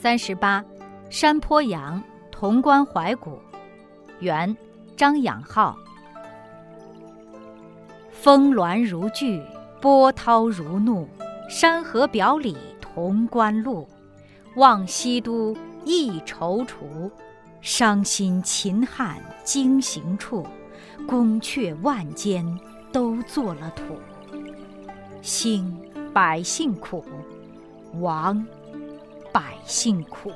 三十八，山坡羊，潼关怀古。元，张养浩。峰峦如聚，波涛如怒，山河表里潼关路。望西都意踌躇，伤心秦汉经行处。宫阙万间都做了土。兴百姓苦，亡。百姓苦。